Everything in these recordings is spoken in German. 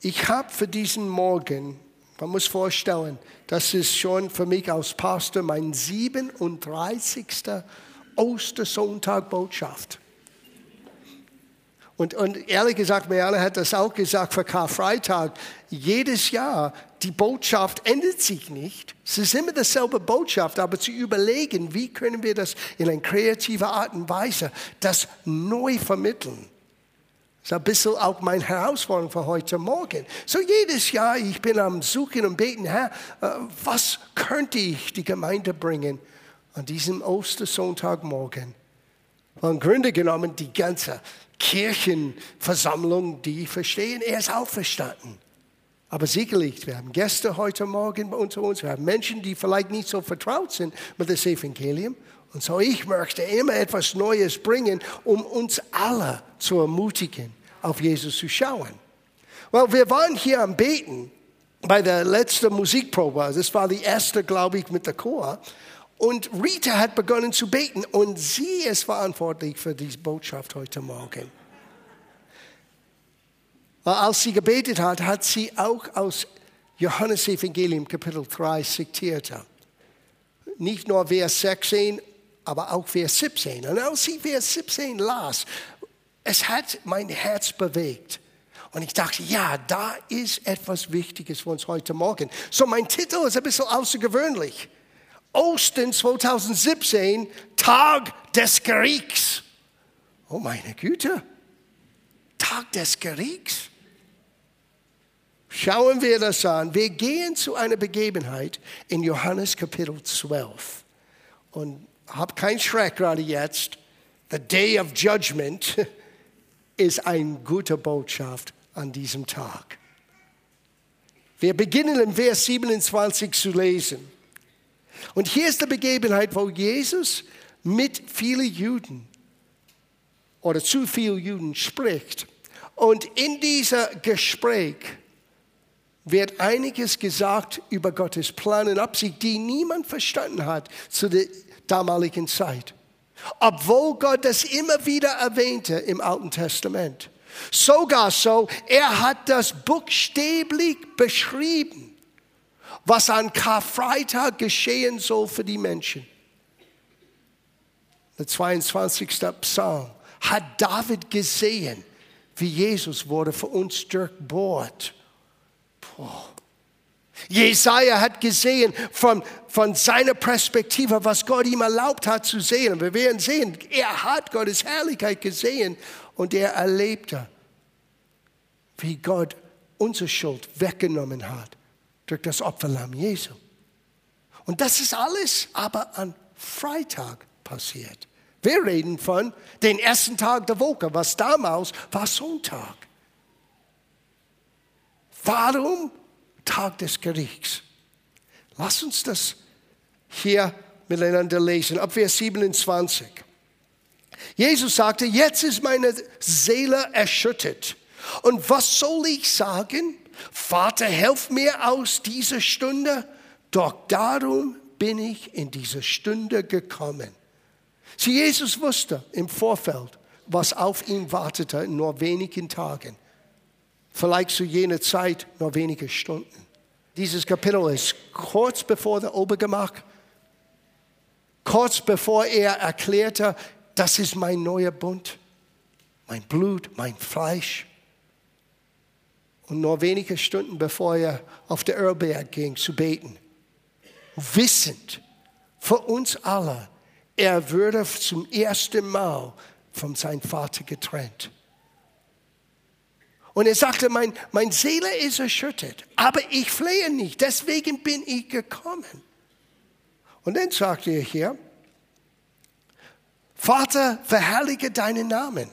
Ich habe für diesen Morgen, man muss vorstellen, das ist schon für mich als Pastor mein 37. Ostersonntag Botschaft. Und, und ehrlich gesagt, Merle hat das auch gesagt für Karfreitag. Jedes Jahr, die Botschaft ändert sich nicht. Es ist immer dasselbe Botschaft, aber zu überlegen, wie können wir das in einer kreativen Art und Weise, das neu vermitteln. Das ist ein bisschen auch meine Herausforderung für heute Morgen. So jedes Jahr, ich bin am Suchen und Beten, Herr, äh, was könnte ich die Gemeinde bringen an diesem Ostersonntagmorgen? Im Grunde genommen die ganze Kirchenversammlung, die verstehen, er ist auferstanden. Aber sicherlich, wir haben Gäste heute Morgen unter uns, wir haben Menschen, die vielleicht nicht so vertraut sind mit dem Evangelium. Und so ich möchte immer etwas Neues bringen, um uns alle zu ermutigen, auf Jesus zu schauen. Weil wir waren hier am Beten bei der letzten Musikprobe. Das war die erste, glaube ich, mit der Chor. Und Rita hat begonnen zu beten und sie ist verantwortlich für diese Botschaft heute Morgen. Als sie gebetet hat, hat sie auch aus Johannes Evangelium Kapitel 3 zitiert. Nicht nur Vers 16, aber auch Vers 17. Und als sie Vers 17 las, es hat mein Herz bewegt. Und ich dachte, ja, da ist etwas Wichtiges für uns heute Morgen. So, mein Titel ist ein bisschen außergewöhnlich. Ostern 2017, Tag des Kriegs. Oh meine Güte, Tag des Kriegs. Schauen wir das an. Wir gehen zu einer Begebenheit in Johannes Kapitel 12. Und hab keinen Schreck gerade jetzt. The Day of Judgment ist eine gute Botschaft an diesem Tag. Wir beginnen im Vers 27 zu lesen. Und hier ist die Begebenheit, wo Jesus mit vielen Juden oder zu vielen Juden spricht. Und in diesem Gespräch wird einiges gesagt über Gottes Plan und Absicht, die niemand verstanden hat zu der damaligen Zeit. Obwohl Gott das immer wieder erwähnte im Alten Testament. Sogar so, er hat das buchstäblich beschrieben was an Karfreitag geschehen soll für die Menschen. Der 22. Psalm hat David gesehen, wie Jesus wurde für uns durchbohrt. Boah. Jesaja hat gesehen von, von seiner Perspektive, was Gott ihm erlaubt hat zu sehen. Und wir werden sehen, er hat Gottes Herrlichkeit gesehen und er erlebte, wie Gott unsere Schuld weggenommen hat durch das Opferlamm Jesu. Und das ist alles aber an Freitag passiert. Wir reden von den ersten Tag der Woche, was damals war Sonntag. Warum Tag des Gerichts? Lass uns das hier miteinander lesen, ab Vers 27. Jesus sagte, jetzt ist meine Seele erschüttert. Und was soll ich sagen? Vater, helf mir aus dieser Stunde, doch darum bin ich in diese Stunde gekommen. Sie, Jesus wusste im Vorfeld, was auf ihn wartete in nur wenigen Tagen. Vielleicht zu jener Zeit nur wenige Stunden. Dieses Kapitel ist kurz bevor der Obergemach, kurz bevor er erklärte, das ist mein neuer Bund, mein Blut, mein Fleisch. Und nur wenige Stunden bevor er auf der Ölberg ging zu beten, wissend für uns alle, er würde zum ersten Mal von seinem Vater getrennt. Und er sagte, mein, mein Seele ist erschüttert, aber ich flehe nicht, deswegen bin ich gekommen. Und dann sagte er hier, Vater, verherrliche deinen Namen.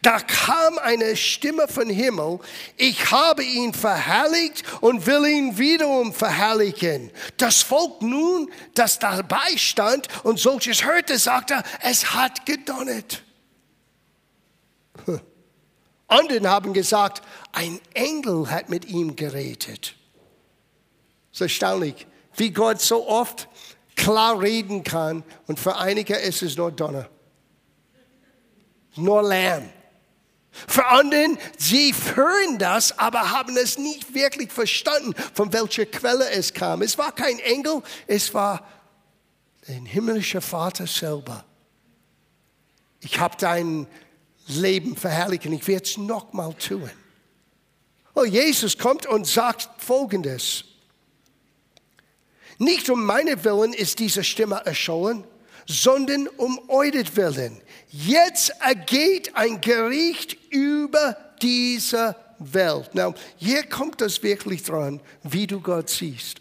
Da kam eine Stimme von Himmel, ich habe ihn verherrlicht und will ihn wiederum verherrlichen. Das Volk nun, das dabei stand und solches hörte, sagte, es hat gedonnert. Anderen haben gesagt, ein Engel hat mit ihm geredet. Es ist erstaunlich, wie Gott so oft klar reden kann und für einige ist es nur Donner nur Lärm. Für anderen, sie hören das, aber haben es nicht wirklich verstanden, von welcher Quelle es kam. Es war kein Engel, es war der himmlische Vater selber. Ich habe dein Leben verherrlichen, ich werde es nochmal tun. Oh, Jesus kommt und sagt Folgendes. Nicht um meine Willen ist diese Stimme erschollen, sondern um euretwillen. Jetzt ergeht ein Gericht über diese Welt. Now, hier kommt das wirklich dran, wie du Gott siehst.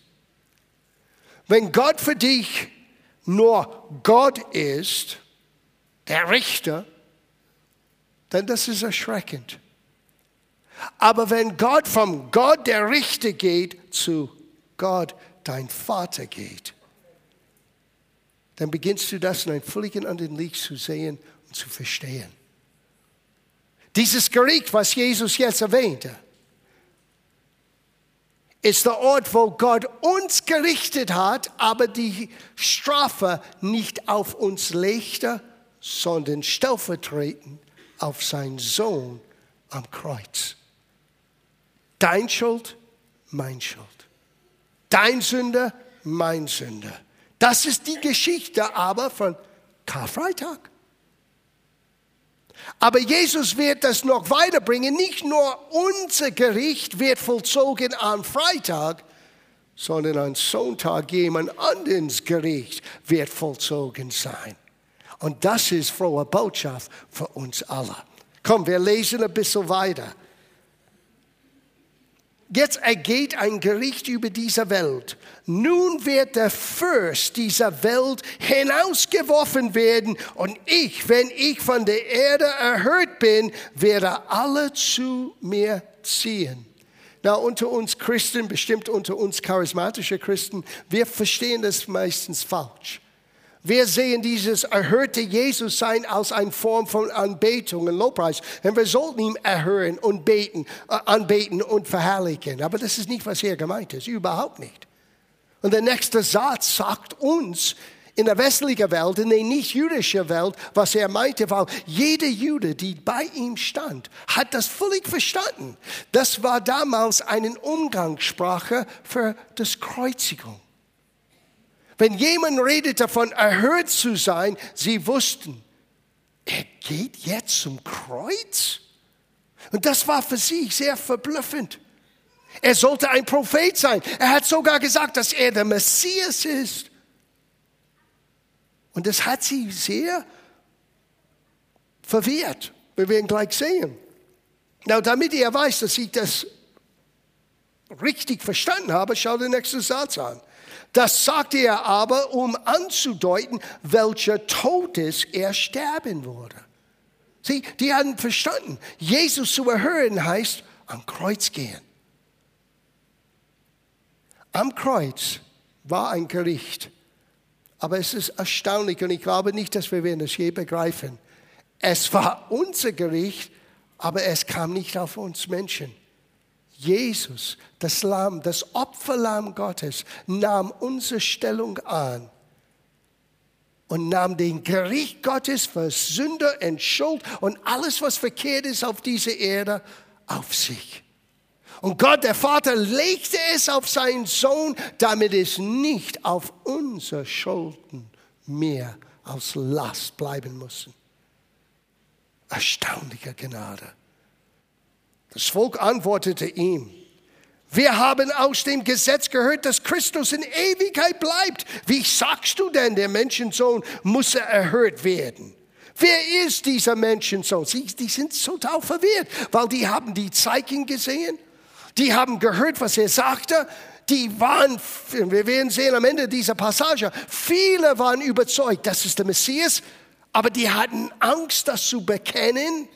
Wenn Gott für dich nur Gott ist, der Richter, dann das ist erschreckend. Aber wenn Gott vom Gott der Richter geht zu Gott dein Vater geht, dann beginnst du das in einem völlig anderen Licht zu sehen und zu verstehen. Dieses Gericht, was Jesus jetzt erwähnte, ist der Ort, wo Gott uns gerichtet hat, aber die Strafe nicht auf uns legte, sondern stellvertretend auf seinen Sohn am Kreuz. Dein Schuld, mein Schuld. Dein Sünder, mein Sünder. Das ist die Geschichte aber von Karfreitag. Aber Jesus wird das noch weiterbringen. Nicht nur unser Gericht wird vollzogen am Freitag, sondern am Sonntag jemand anderes Gericht wird vollzogen sein. Und das ist frohe Botschaft für uns alle. Komm, wir lesen ein bisschen weiter. Jetzt ergeht ein Gericht über diese Welt. Nun wird der Fürst dieser Welt hinausgeworfen werden und ich, wenn ich von der Erde erhört bin, werde alle zu mir ziehen. Na, unter uns Christen, bestimmt unter uns charismatische Christen, wir verstehen das meistens falsch. Wir sehen dieses erhörte Jesus sein als eine Form von Anbetung und Lobpreis. Und wir sollten ihn erhören und beten, äh, anbeten und verherrlichen. Aber das ist nicht, was hier gemeint ist. Überhaupt nicht. Und der nächste Satz sagt uns, in der westlichen Welt, in der nicht-jüdischen Welt, was er meinte, weil jeder Jude, die bei ihm stand, hat das völlig verstanden. Das war damals eine Umgangssprache für das Kreuzigung. Wenn jemand redet davon, erhört zu sein, sie wussten, er geht jetzt zum Kreuz? Und das war für sie sehr verblüffend. Er sollte ein Prophet sein. Er hat sogar gesagt, dass er der Messias ist. Und das hat sie sehr verwirrt. Wir werden gleich sehen. Na, damit ihr weiß, dass ich das richtig verstanden habe, schau den nächsten Satz an. Das sagte er aber, um anzudeuten, welcher Todes er sterben würde. Sieh, die haben verstanden, Jesus zu erhören heißt am Kreuz gehen. Am Kreuz war ein Gericht. Aber es ist erstaunlich und ich glaube nicht, dass wir es je begreifen. Es war unser Gericht, aber es kam nicht auf uns Menschen. Jesus, das Lamm, das Opferlamm Gottes, nahm unsere Stellung an und nahm den Gericht Gottes für Sünder und Schuld und alles, was verkehrt ist auf dieser Erde, auf sich. Und Gott, der Vater, legte es auf seinen Sohn, damit es nicht auf unsere Schulden mehr als Last bleiben muss. Erstaunliche Gnade. Das Volk antwortete ihm, wir haben aus dem Gesetz gehört, dass Christus in Ewigkeit bleibt. Wie sagst du denn, der Menschensohn muss erhört werden? Wer ist dieser Menschensohn? Sie, die sind total verwirrt, weil die haben die Zeichen gesehen, die haben gehört, was er sagte, die waren, wir werden sehen am Ende dieser Passage, viele waren überzeugt, das ist der Messias, aber die hatten Angst, das zu bekennen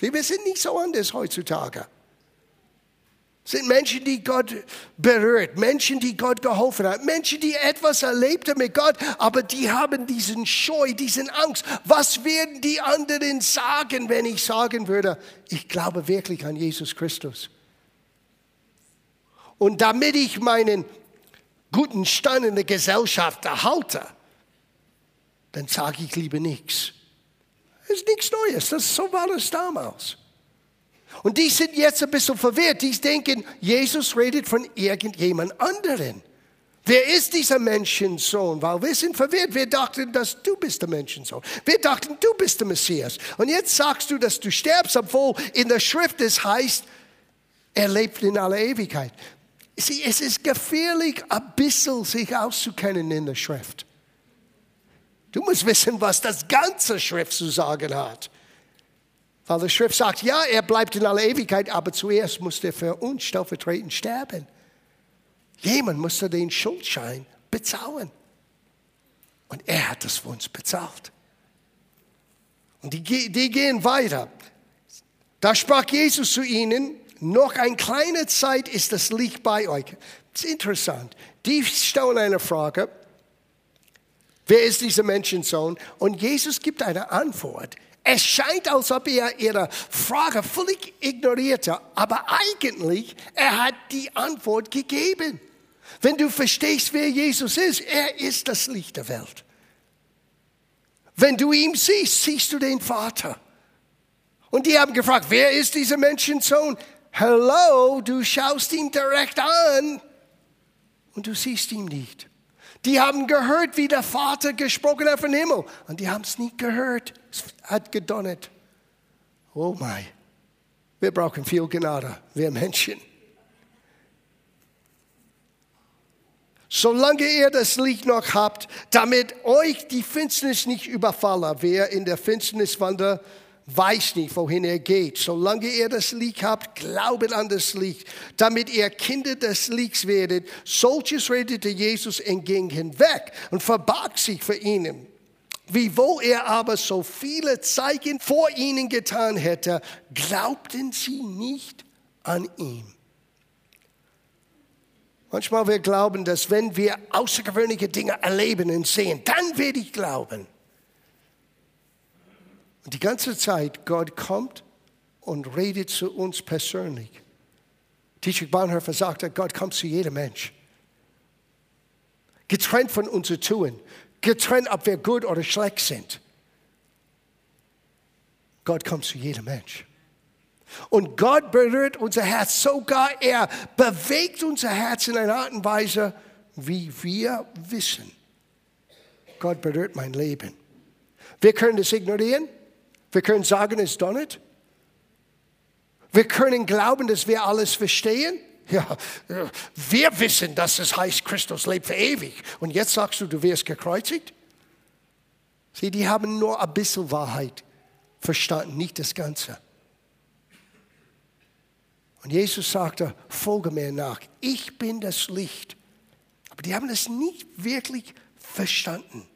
wir sind nicht so anders heutzutage. Es sind Menschen, die Gott berührt, Menschen, die Gott geholfen hat, Menschen, die etwas erlebt haben mit Gott, aber die haben diesen Scheu, diesen Angst. Was werden die anderen sagen, wenn ich sagen würde, ich glaube wirklich an Jesus Christus? Und damit ich meinen guten Stand in der Gesellschaft erhalte, dann sage ich lieber nichts. Das ist nichts Neues, das, so war das damals. Und die sind jetzt ein bisschen verwirrt. Die denken, Jesus redet von irgendjemand anderen. Wer ist dieser Menschensohn? Weil wir sind verwirrt. Wir dachten, dass du bist der Menschensohn. Wir dachten, du bist der Messias. Und jetzt sagst du, dass du sterbst, obwohl in der Schrift es heißt, er lebt in aller Ewigkeit. Sieh, es ist gefährlich, ein bisschen sich auszukennen in der Schrift. Du musst wissen, was das ganze Schrift zu sagen hat. Weil die Schrift sagt, ja, er bleibt in aller Ewigkeit, aber zuerst muss er für uns stellvertretend sterben. Jemand musste den Schuldschein bezahlen. Und er hat es für uns bezahlt. Und die, die gehen weiter. Da sprach Jesus zu ihnen, noch eine kleine Zeit ist das Licht bei euch. Das ist interessant. Die stellen eine Frage. Wer ist dieser Menschensohn? Und Jesus gibt eine Antwort. Es scheint, als ob er ihre Frage völlig ignorierte, aber eigentlich, er hat die Antwort gegeben. Wenn du verstehst, wer Jesus ist, er ist das Licht der Welt. Wenn du ihn siehst, siehst du den Vater. Und die haben gefragt, wer ist dieser Menschensohn? Hallo, du schaust ihn direkt an und du siehst ihn nicht. Die haben gehört, wie der Vater gesprochen hat vom Himmel und die haben es nicht gehört. Es hat gedonnert. Oh mein, wir brauchen viel Gnade, wir Menschen. Solange ihr das Licht noch habt, damit euch die Finsternis nicht überfalle, wer in der Finsternis wandert, weiß nicht, wohin er geht. Solange ihr das Licht habt, glaubet an das Licht, damit ihr Kinder des Lichts werdet. Solches redete Jesus entgegen hinweg und verbarg sich für ihnen. Wiewohl er aber so viele Zeichen vor ihnen getan hätte, glaubten sie nicht an ihn. Manchmal wir glauben, dass wenn wir außergewöhnliche Dinge erleben und sehen, dann werde ich glauben. Und die ganze Zeit, Gott kommt und redet zu uns persönlich. Dietrich Bonhoeffer sagte, Gott kommt zu jedem Mensch. Getrennt von unser Tun, getrennt, ob wir gut oder schlecht sind. Gott kommt zu jedem Mensch. Und Gott berührt unser Herz, sogar er bewegt unser Herz in einer Art und Weise, wie wir wissen. Gott berührt mein Leben. Wir können das ignorieren. Wir können sagen, es donnert. Wir können glauben, dass wir alles verstehen. Ja, wir wissen, dass es heißt, Christus lebt für ewig. Und jetzt sagst du, du wirst gekreuzigt? Sieh, die haben nur ein bisschen Wahrheit verstanden, nicht das Ganze. Und Jesus sagte, folge mir nach. Ich bin das Licht. Aber die haben es nicht wirklich verstanden.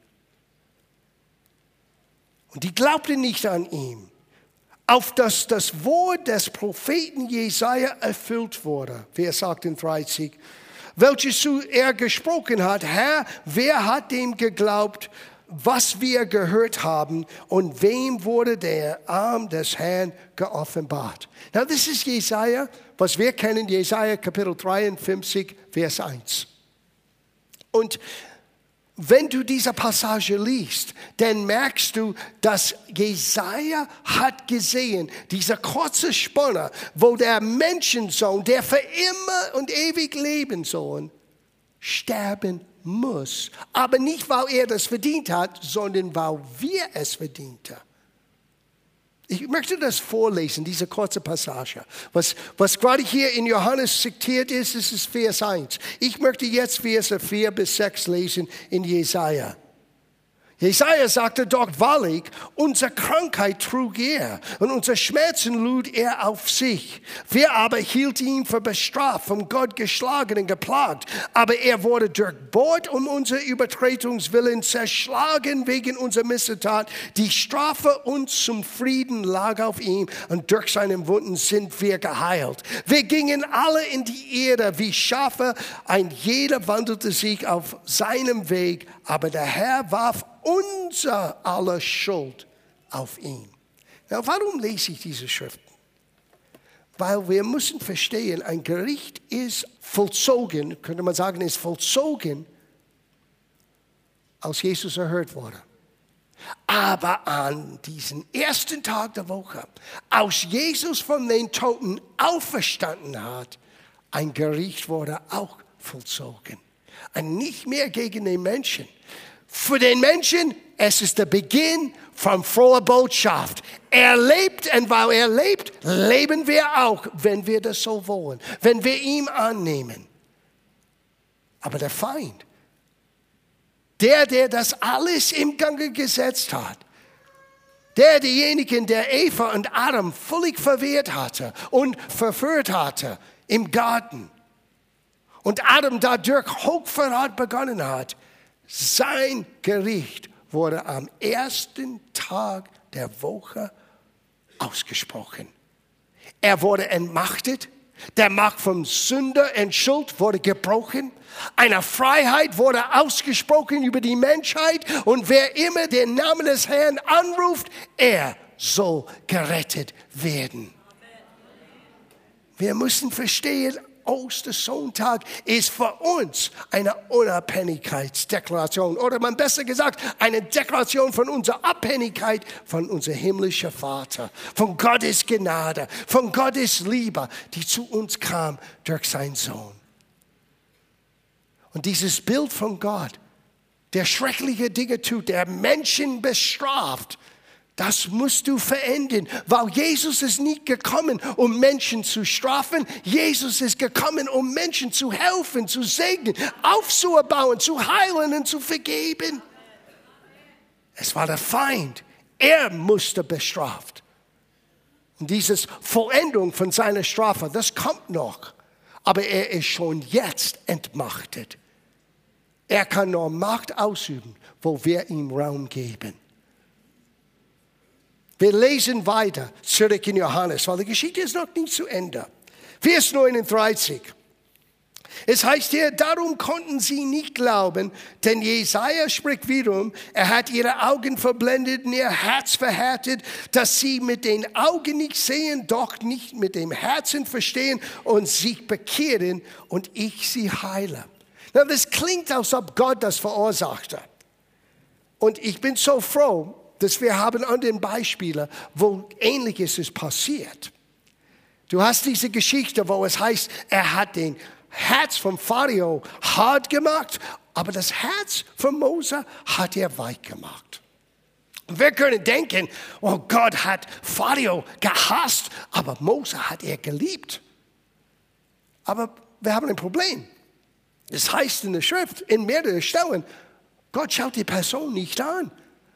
Und die glaubten nicht an ihn, auf dass das Wort des Propheten Jesaja erfüllt wurde. Wer sagt in 30? Welches er gesprochen hat, Herr, wer hat dem geglaubt, was wir gehört haben und wem wurde der Arm des Herrn geoffenbart? Now, das ist Jesaja, was wir kennen, Jesaja Kapitel 53, Vers 1. Und wenn du diese Passage liest, dann merkst du, dass Jesaja hat gesehen, dieser kurze Spanne, wo der Menschensohn, der für immer und ewig leben soll, sterben muss. Aber nicht, weil er das verdient hat, sondern weil wir es verdient haben. Ich möchte das vorlesen, diese kurze Passage. Was, was gerade hier in Johannes zitiert ist, ist es Vers 1. Ich möchte jetzt Verse 4 bis 6 lesen in Jesaja. Jesaja sagte doch wahrlich, unsere Krankheit trug er und unsere Schmerzen lud er auf sich. Wir aber hielten ihn für bestraft, von Gott geschlagen und geplagt. Aber er wurde durchbohrt um unsere Übertretungswillen, zerschlagen wegen unserer Missetat. Die Strafe uns zum Frieden lag auf ihm und durch seine Wunden sind wir geheilt. Wir gingen alle in die Erde wie Schafe, ein jeder wandelte sich auf seinem Weg, aber der Herr warf unser aller Schuld auf ihn. Na, warum lese ich diese Schriften? Weil wir müssen verstehen, ein Gericht ist vollzogen, könnte man sagen, ist vollzogen, als Jesus erhört wurde. Aber an diesem ersten Tag der Woche, als Jesus von den Toten auferstanden hat, ein Gericht wurde auch vollzogen. Und nicht mehr gegen den Menschen. Für den Menschen, es ist der Beginn von froher Botschaft. Er lebt und weil er lebt, leben wir auch, wenn wir das so wollen, wenn wir ihm annehmen. Aber der Feind, der, der das alles im Gange gesetzt hat, der diejenigen, der Eva und Adam völlig verwehrt hatte und verführt hatte im Garten und Adam dadurch Hochverrat begonnen hat, sein Gericht wurde am ersten Tag der Woche ausgesprochen. Er wurde entmachtet, der Macht vom Sünder und Schuld wurde gebrochen. Eine Freiheit wurde ausgesprochen über die Menschheit. Und wer immer den Namen des Herrn anruft, er soll gerettet werden. Wir müssen verstehen, Ostersonntag ist für uns eine Unabhängigkeitsdeklaration oder man besser gesagt eine Deklaration von unserer Abhängigkeit von unserem himmlischen Vater, von Gottes Gnade, von Gottes Liebe, die zu uns kam durch seinen Sohn. Und dieses Bild von Gott, der schreckliche Dinge tut, der Menschen bestraft, das musst du verändern, weil Jesus ist nicht gekommen, um Menschen zu strafen. Jesus ist gekommen, um Menschen zu helfen, zu segnen, aufzubauen, zu heilen und zu vergeben. Es war der Feind. Er musste bestraft. Und diese Vollendung von seiner Strafe, das kommt noch. Aber er ist schon jetzt entmachtet. Er kann nur Macht ausüben, wo wir ihm Raum geben. Wir lesen weiter zurück in Johannes, weil die Geschichte ist noch nicht zu Ende. Vers 39. Es heißt hier, darum konnten sie nicht glauben, denn Jesaja spricht wiederum, er hat ihre Augen verblendet und ihr Herz verhärtet, dass sie mit den Augen nicht sehen, doch nicht mit dem Herzen verstehen und sich bekehren und ich sie heile. Na, das klingt, als ob Gott das verursachte. Und ich bin so froh, dass wir haben an den Beispielen, wo Ähnliches ist passiert. Du hast diese Geschichte, wo es heißt, er hat den Herz vom Pharao hart gemacht, aber das Herz von Mose hat er weich gemacht. Wir können denken, oh Gott hat Pharao gehasst, aber Mose hat er geliebt. Aber wir haben ein Problem. Es heißt in der Schrift, in mehreren Stellen, Gott schaut die Person nicht an.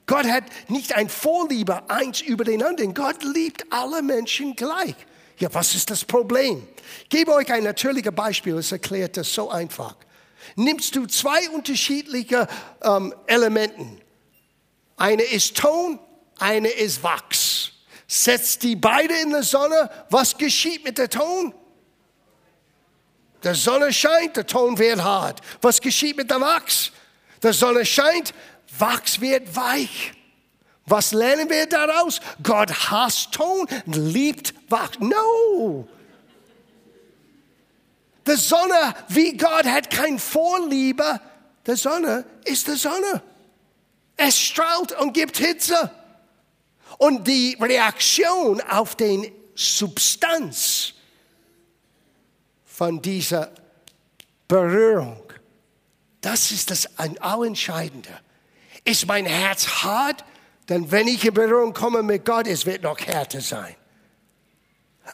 Gott hat nicht ein Vorliebe eins über den anderen. Gott liebt alle Menschen gleich. Ja, was ist das Problem? Ich gebe euch ein natürliches Beispiel, es erklärt das so einfach. Nimmst du zwei unterschiedliche ähm, Elementen. Eine ist Ton, eine ist Wachs. Setzt die beide in die Sonne, was geschieht mit der Ton? Der Sonne scheint, der Ton wird hart. Was geschieht mit der Wachs? Der Sonne scheint, Wachs wird weich. Was lernen wir daraus? Gott hasst Ton, liebt Wachs. No! Die Sonne, wie Gott hat kein Vorliebe. Die Sonne ist die Sonne. Es strahlt und gibt Hitze. Und die Reaktion auf den Substanz von dieser Berührung, das ist das Allentscheidende. Ist mein Herz hart? Denn wenn ich in Berührung komme mit Gott, es wird noch härter sein.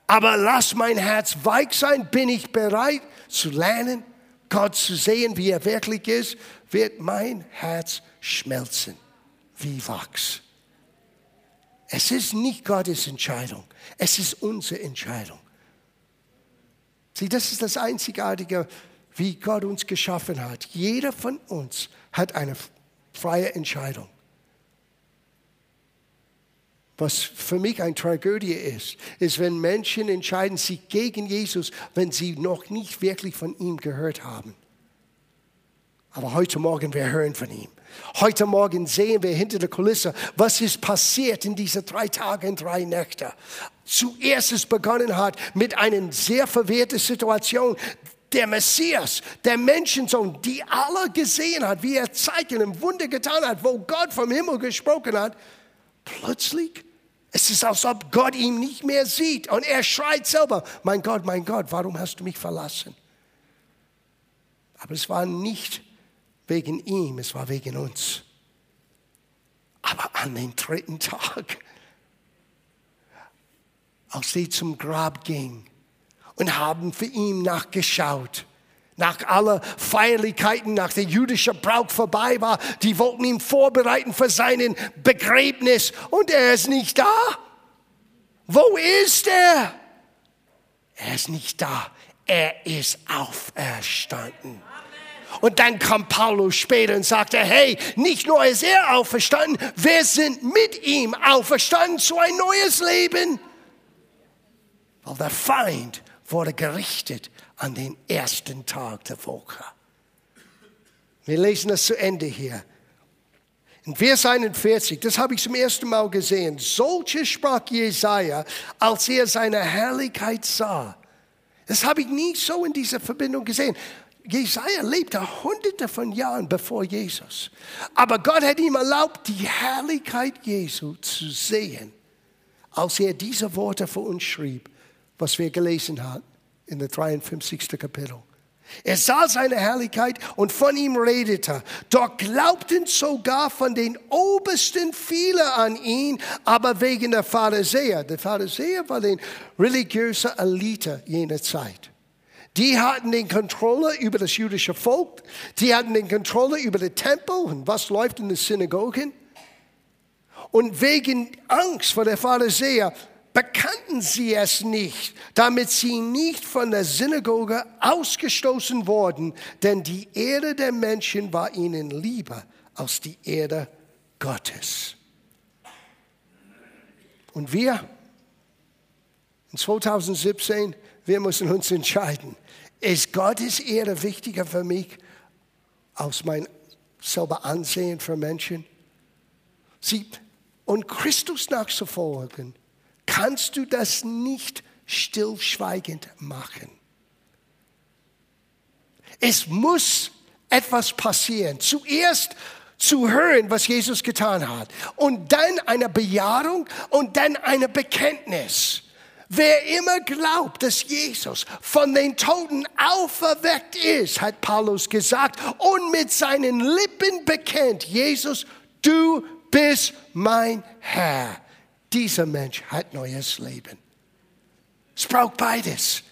Aber lass mein Herz weich sein, bin ich bereit zu lernen, Gott zu sehen, wie er wirklich ist, wird mein Herz schmelzen wie Wachs. Es ist nicht Gottes Entscheidung, es ist unsere Entscheidung. Sieh, das ist das Einzigartige, wie Gott uns geschaffen hat. Jeder von uns hat eine freie Entscheidung. Was für mich eine Tragödie ist, ist, wenn Menschen entscheiden sich gegen Jesus, wenn sie noch nicht wirklich von ihm gehört haben. Aber heute Morgen, wir hören von ihm. Heute Morgen sehen wir hinter der Kulisse, was ist passiert in diesen drei Tagen drei Nächte. Zuerst es begonnen hat mit einer sehr verwirrten Situation. Der Messias, der Menschensohn, die alle gesehen hat, wie er Zeichen und Wunder getan hat, wo Gott vom Himmel gesprochen hat, plötzlich es ist, als ob Gott ihn nicht mehr sieht und er schreit selber, mein Gott, mein Gott, warum hast du mich verlassen? Aber es war nicht wegen ihm, es war wegen uns. Aber an den dritten Tag, als sie zum Grab ging und haben für ihn nachgeschaut, nach aller Feierlichkeiten, nach der jüdischen Brauch vorbei war, die wollten ihn vorbereiten für seinen Begräbnis und er ist nicht da. Wo ist er? Er ist nicht da. Er ist auferstanden. Und dann kam Paulus später und sagte, hey, nicht nur ist er auferstanden, wir sind mit ihm auferstanden zu ein neues Leben. Weil der Feind wurde gerichtet an den ersten Tag der Woche. Wir lesen es zu Ende hier. In Vers 41, das habe ich zum ersten Mal gesehen. Solche sprach Jesaja, als er seine Herrlichkeit sah. Das habe ich nie so in dieser Verbindung gesehen. Jesaja lebte hunderte von Jahren bevor Jesus. Aber Gott hat ihm erlaubt, die Herrlichkeit Jesu zu sehen, als er diese Worte für uns schrieb, was wir gelesen haben in der 53. Kapitel. Er sah seine Herrlichkeit und von ihm redete. Doch glaubten sogar von den Obersten viele an ihn, aber wegen der Pharisäer. Der Pharisäer war die religiöse Elite jener Zeit. Die hatten den Kontrolle über das jüdische Volk, die hatten den Kontrolle über den Tempel und was läuft in den Synagogen. Und wegen Angst vor der Pharisäer bekannten sie es nicht, damit sie nicht von der Synagoge ausgestoßen wurden, denn die Erde der Menschen war ihnen lieber als die Erde Gottes. Und wir in 2017 wir müssen uns entscheiden. Ist Gottes Ehre wichtiger für mich als mein selber Ansehen für Menschen? Sie, und Christus nachzufolgen, kannst du das nicht stillschweigend machen. Es muss etwas passieren. Zuerst zu hören, was Jesus getan hat. Und dann eine Bejahung und dann eine Bekenntnis. Wer immer glaubt, dass Jesus von den Toten auferweckt ist, hat Paulus gesagt, und mit seinen Lippen bekennt, Jesus, du bist mein Herr. Dieser Mensch hat neues Leben. Es braucht beides.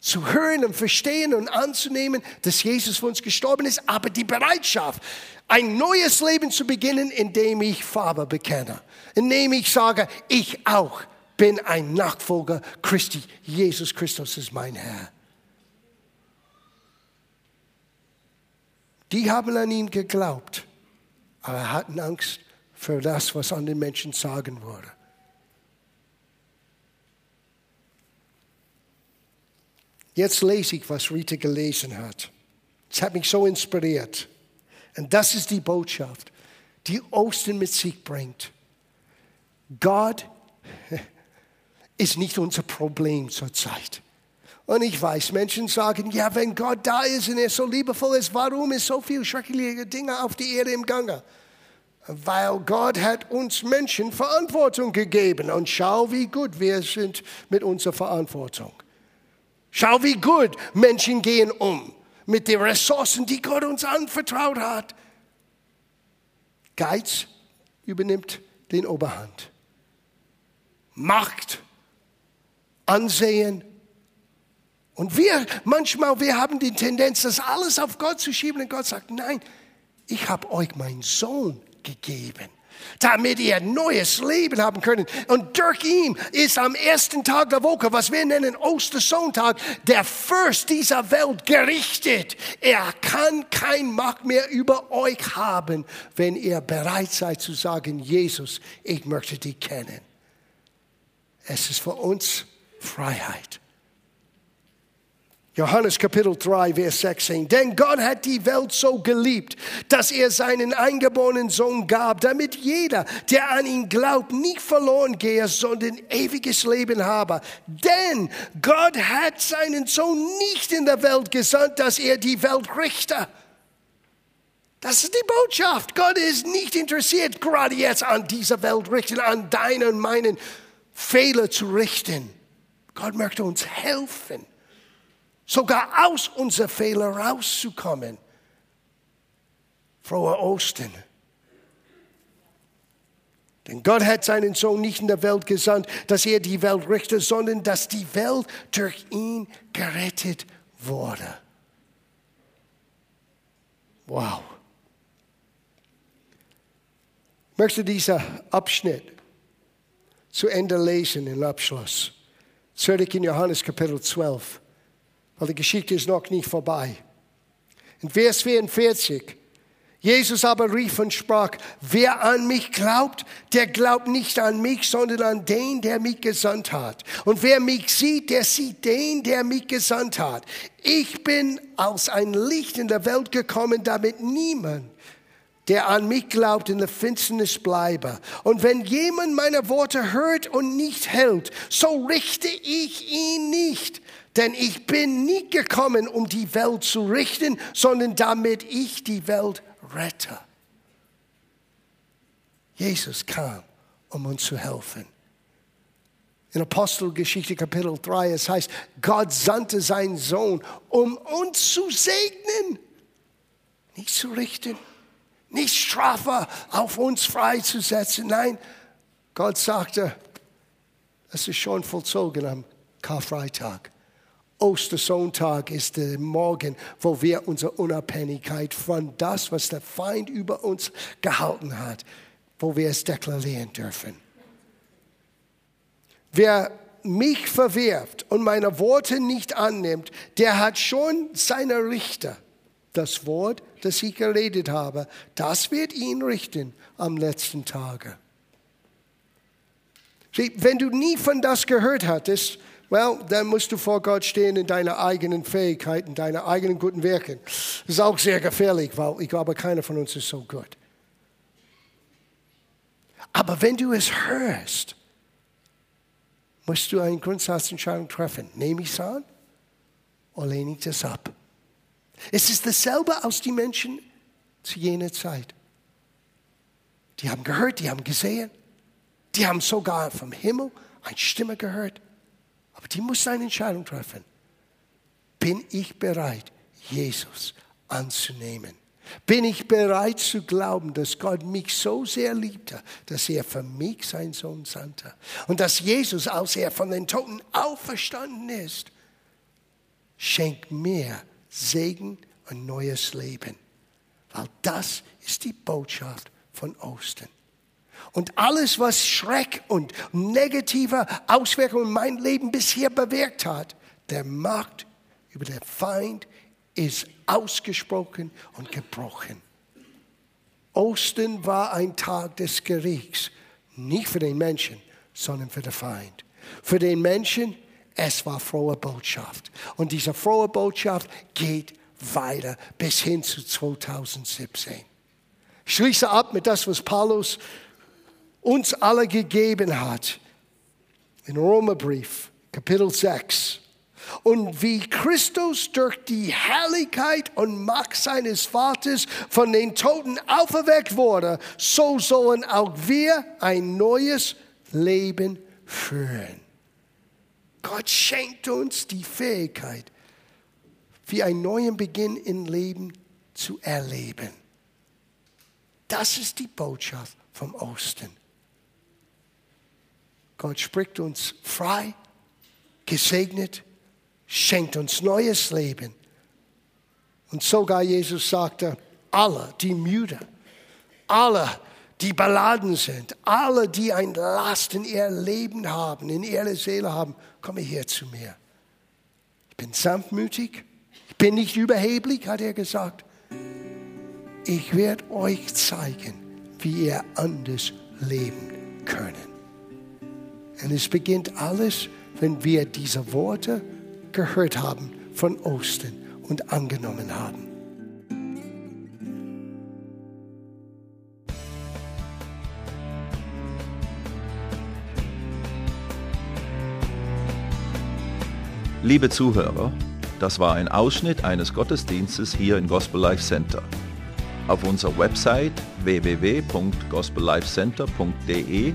Zu hören und verstehen und anzunehmen, dass Jesus für uns gestorben ist, aber die Bereitschaft, ein neues Leben zu beginnen, indem ich Farbe bekenne, indem ich sage, ich auch bin ein Nachfolger Christi. Jesus Christus ist mein Herr. Die haben an ihn geglaubt, aber hatten Angst für das, was an den Menschen sagen würde. Jetzt lese ich, was Rita gelesen hat. Es hat mich so inspiriert. Und das ist die Botschaft, die Ostern mit sich bringt. Gott ist nicht unser Problem zurzeit. Und ich weiß, Menschen sagen, ja, wenn Gott da ist und er so liebevoll ist, warum ist so viel schreckliche Dinge auf die Erde im Gange? Weil Gott hat uns Menschen Verantwortung gegeben und schau, wie gut wir sind mit unserer Verantwortung. Schau, wie gut Menschen gehen um mit den Ressourcen, die Gott uns anvertraut hat. Geiz übernimmt den Oberhand. Macht Ansehen. Und wir, manchmal, wir haben die Tendenz, das alles auf Gott zu schieben. Und Gott sagt, nein, ich habe euch meinen Sohn gegeben, damit ihr neues Leben haben könnt. Und durch ihn ist am ersten Tag der Woche, was wir nennen Ostersonntag, der Fürst dieser Welt gerichtet. Er kann kein Macht mehr über euch haben, wenn ihr bereit seid zu sagen, Jesus, ich möchte dich kennen. Es ist für uns Freiheit. Johannes Kapitel 3, Vers 16. Denn Gott hat die Welt so geliebt, dass er seinen eingeborenen Sohn gab, damit jeder, der an ihn glaubt, nicht verloren gehe, sondern ewiges Leben habe. Denn Gott hat seinen Sohn nicht in der Welt gesandt, dass er die Welt richte. Das ist die Botschaft. Gott ist nicht interessiert, gerade jetzt an dieser Welt richten, an deinen und meinen Fehler zu richten. Gott möchte uns helfen sogar aus unseren Fehlern rauszukommen. Frohe Ostern. Denn Gott hat seinen Sohn nicht in der Welt gesandt, dass er die Welt richte, sondern dass die Welt durch ihn gerettet wurde. Wow. Ich möchte diesen Abschnitt zu Ende lesen im Abschluss. Zurück in Johannes Kapitel 12 weil die Geschichte ist noch nicht vorbei. In Vers 44, Jesus aber rief und sprach, wer an mich glaubt, der glaubt nicht an mich, sondern an den, der mich gesandt hat. Und wer mich sieht, der sieht den, der mich gesandt hat. Ich bin als ein Licht in der Welt gekommen, damit niemand der an mich glaubt, in der Finsternis bleibe. Und wenn jemand meine Worte hört und nicht hält, so richte ich ihn nicht. Denn ich bin nicht gekommen, um die Welt zu richten, sondern damit ich die Welt rette. Jesus kam, um uns zu helfen. In Apostelgeschichte Kapitel 3, es heißt, Gott sandte seinen Sohn, um uns zu segnen, nicht zu richten, nicht Strafe auf uns freizusetzen. Nein, Gott sagte, es ist schon vollzogen am Karfreitag. Ostersonntag ist der Morgen, wo wir unsere Unabhängigkeit von das, was der Feind über uns gehalten hat, wo wir es deklarieren dürfen. Wer mich verwirft und meine Worte nicht annimmt, der hat schon seine Richter. Das Wort, das ich geredet habe, das wird ihn richten am letzten Tage. Wenn du nie von das gehört hattest, well, dann musst du vor Gott stehen in deiner eigenen Fähigkeiten, deiner eigenen guten Werken. Das ist auch sehr gefährlich, weil ich glaube, keiner von uns ist so gut. Aber wenn du es hörst, musst du eine Grundsatzentscheidung treffen. Nehme ich es an oder lehne ich das ab? Es ist dasselbe aus den Menschen zu jener Zeit. Die haben gehört, die haben gesehen, die haben sogar vom Himmel eine Stimme gehört. Aber die muss eine Entscheidung treffen. Bin ich bereit, Jesus anzunehmen? Bin ich bereit zu glauben, dass Gott mich so sehr liebte, dass er für mich seinen Sohn sandte? Und dass Jesus, als er von den Toten auferstanden ist, schenkt mir Segen und neues Leben. Weil das ist die Botschaft von Ostern. Und alles, was Schreck und negative Auswirkungen in mein Leben bisher bewirkt hat, der Macht über den Feind ist ausgesprochen und gebrochen. Ostern war ein Tag des Gerichts, nicht für den Menschen, sondern für den Feind. Für den Menschen, es war frohe Botschaft. Und diese frohe Botschaft geht weiter bis hin zu 2017. Ich schließe ab mit das, was Paulus uns alle gegeben hat. In Römerbrief, Kapitel 6. Und wie Christus durch die Herrlichkeit und Macht seines Vaters von den Toten auferweckt wurde, so sollen auch wir ein neues Leben führen. Gott schenkt uns die Fähigkeit, wie einen neuen Beginn im Leben zu erleben. Das ist die Botschaft vom Osten. Gott spricht uns frei, gesegnet, schenkt uns neues Leben. Und sogar Jesus sagte, alle, die müde, alle, die beladen sind, alle, die ein Last in ihr Leben haben, in ihrer Seele haben, komme her zu mir. Ich bin sanftmütig, ich bin nicht überheblich, hat er gesagt. Ich werde euch zeigen, wie ihr anders leben könnt. Und es beginnt alles, wenn wir diese Worte gehört haben von Ostern und angenommen haben. Liebe Zuhörer, das war ein Ausschnitt eines Gottesdienstes hier im Gospel Life Center. Auf unserer Website www.gospellifecenter.de